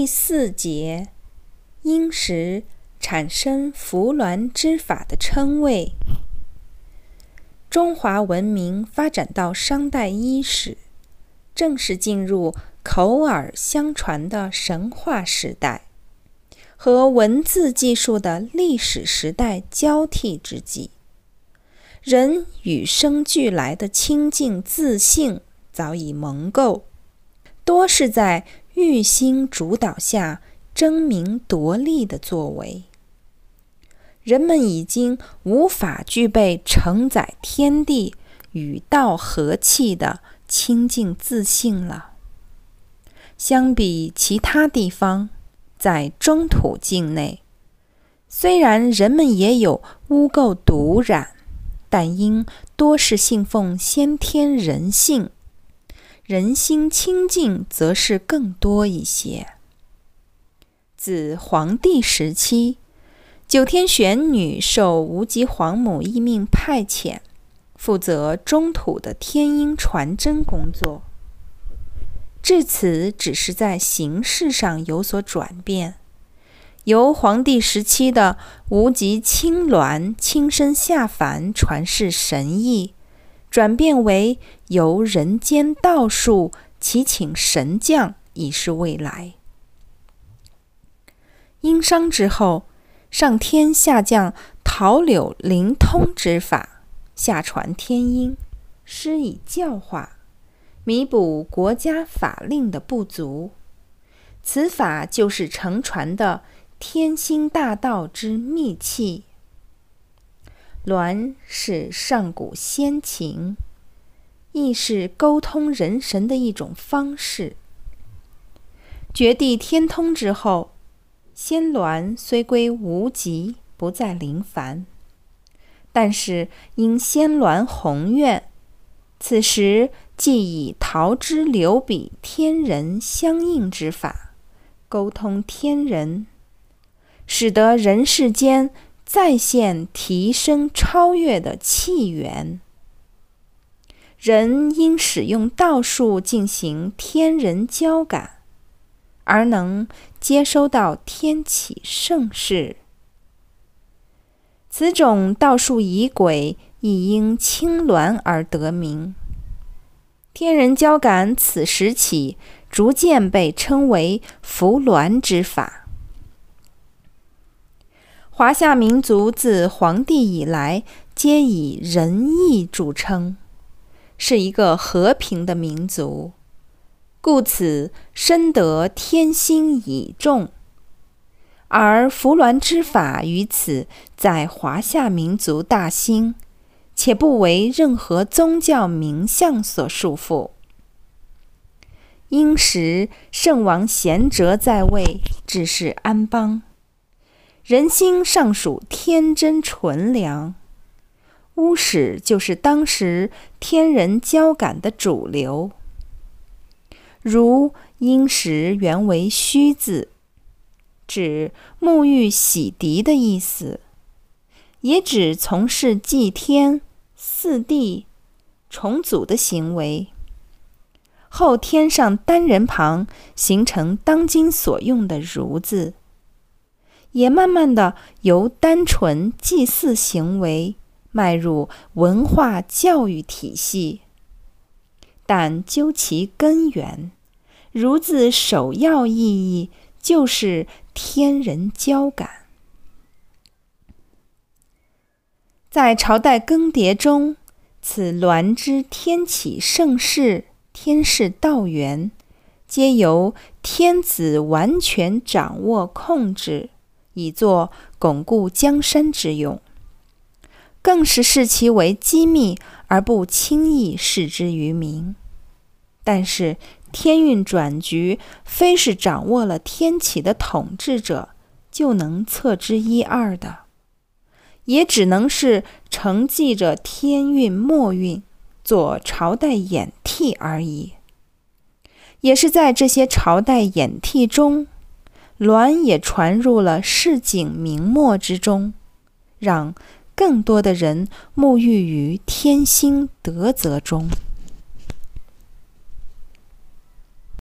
第四节，因时产生服鸾之法的称谓。中华文明发展到商代伊始，正式进入口耳相传的神话时代和文字技术的历史时代交替之际。人与生俱来的清净自信早已蒙垢，多是在。欲心主导下争名夺利的作为，人们已经无法具备承载天地与道和气的清净自信了。相比其他地方，在中土境内，虽然人们也有污垢毒染，但因多是信奉先天人性。人心清净，则是更多一些。自黄帝时期，九天玄女受无极皇母一命派遣，负责中土的天音传真工作。至此，只是在形式上有所转变，由黄帝时期的无极青鸾亲身下凡传世神意。转变为由人间道术祈请神将以示未来。殷商之后，上天下降桃柳灵通之法，下传天音，施以教化，弥补国家法令的不足。此法就是承传的天心大道之秘器。鸾是上古先秦，亦是沟通人神的一种方式。绝地天通之后，仙鸾虽归无极，不再临凡，但是因仙鸾宏愿，此时即以桃之流笔天人相应之法，沟通天人，使得人世间。再现提升超越的气源，人因使用道术进行天人交感，而能接收到天启盛世。此种道术仪轨亦因青鸾而得名。天人交感此时起逐渐被称为伏鸾之法。华夏民族自黄帝以来，皆以仁义著称，是一个和平的民族，故此深得天心倚重。而扶鸾之法于此在华夏民族大兴，且不为任何宗教名相所束缚。因时圣王贤哲在位，治世安邦。人心尚属天真纯良，巫史就是当时天人交感的主流。如殷时原为虚字，指沐浴洗涤的意思，也指从事祭天、祀地、重组的行为。后添上单人旁，形成当今所用的儒字。也慢慢的由单纯祭祀行为迈入文化教育体系，但究其根源，儒字首要意义就是天人交感。在朝代更迭中，此鸾之天启盛世、天世道源，皆由天子完全掌握控制。以作巩固江山之用，更是视其为机密而不轻易示之于民。但是天运转局，非是掌握了天启的统治者就能测之一二的，也只能是承继着天运末运，做朝代演替而已。也是在这些朝代演替中。鸾也传入了市井明末之中，让更多的人沐浴于天心德泽中。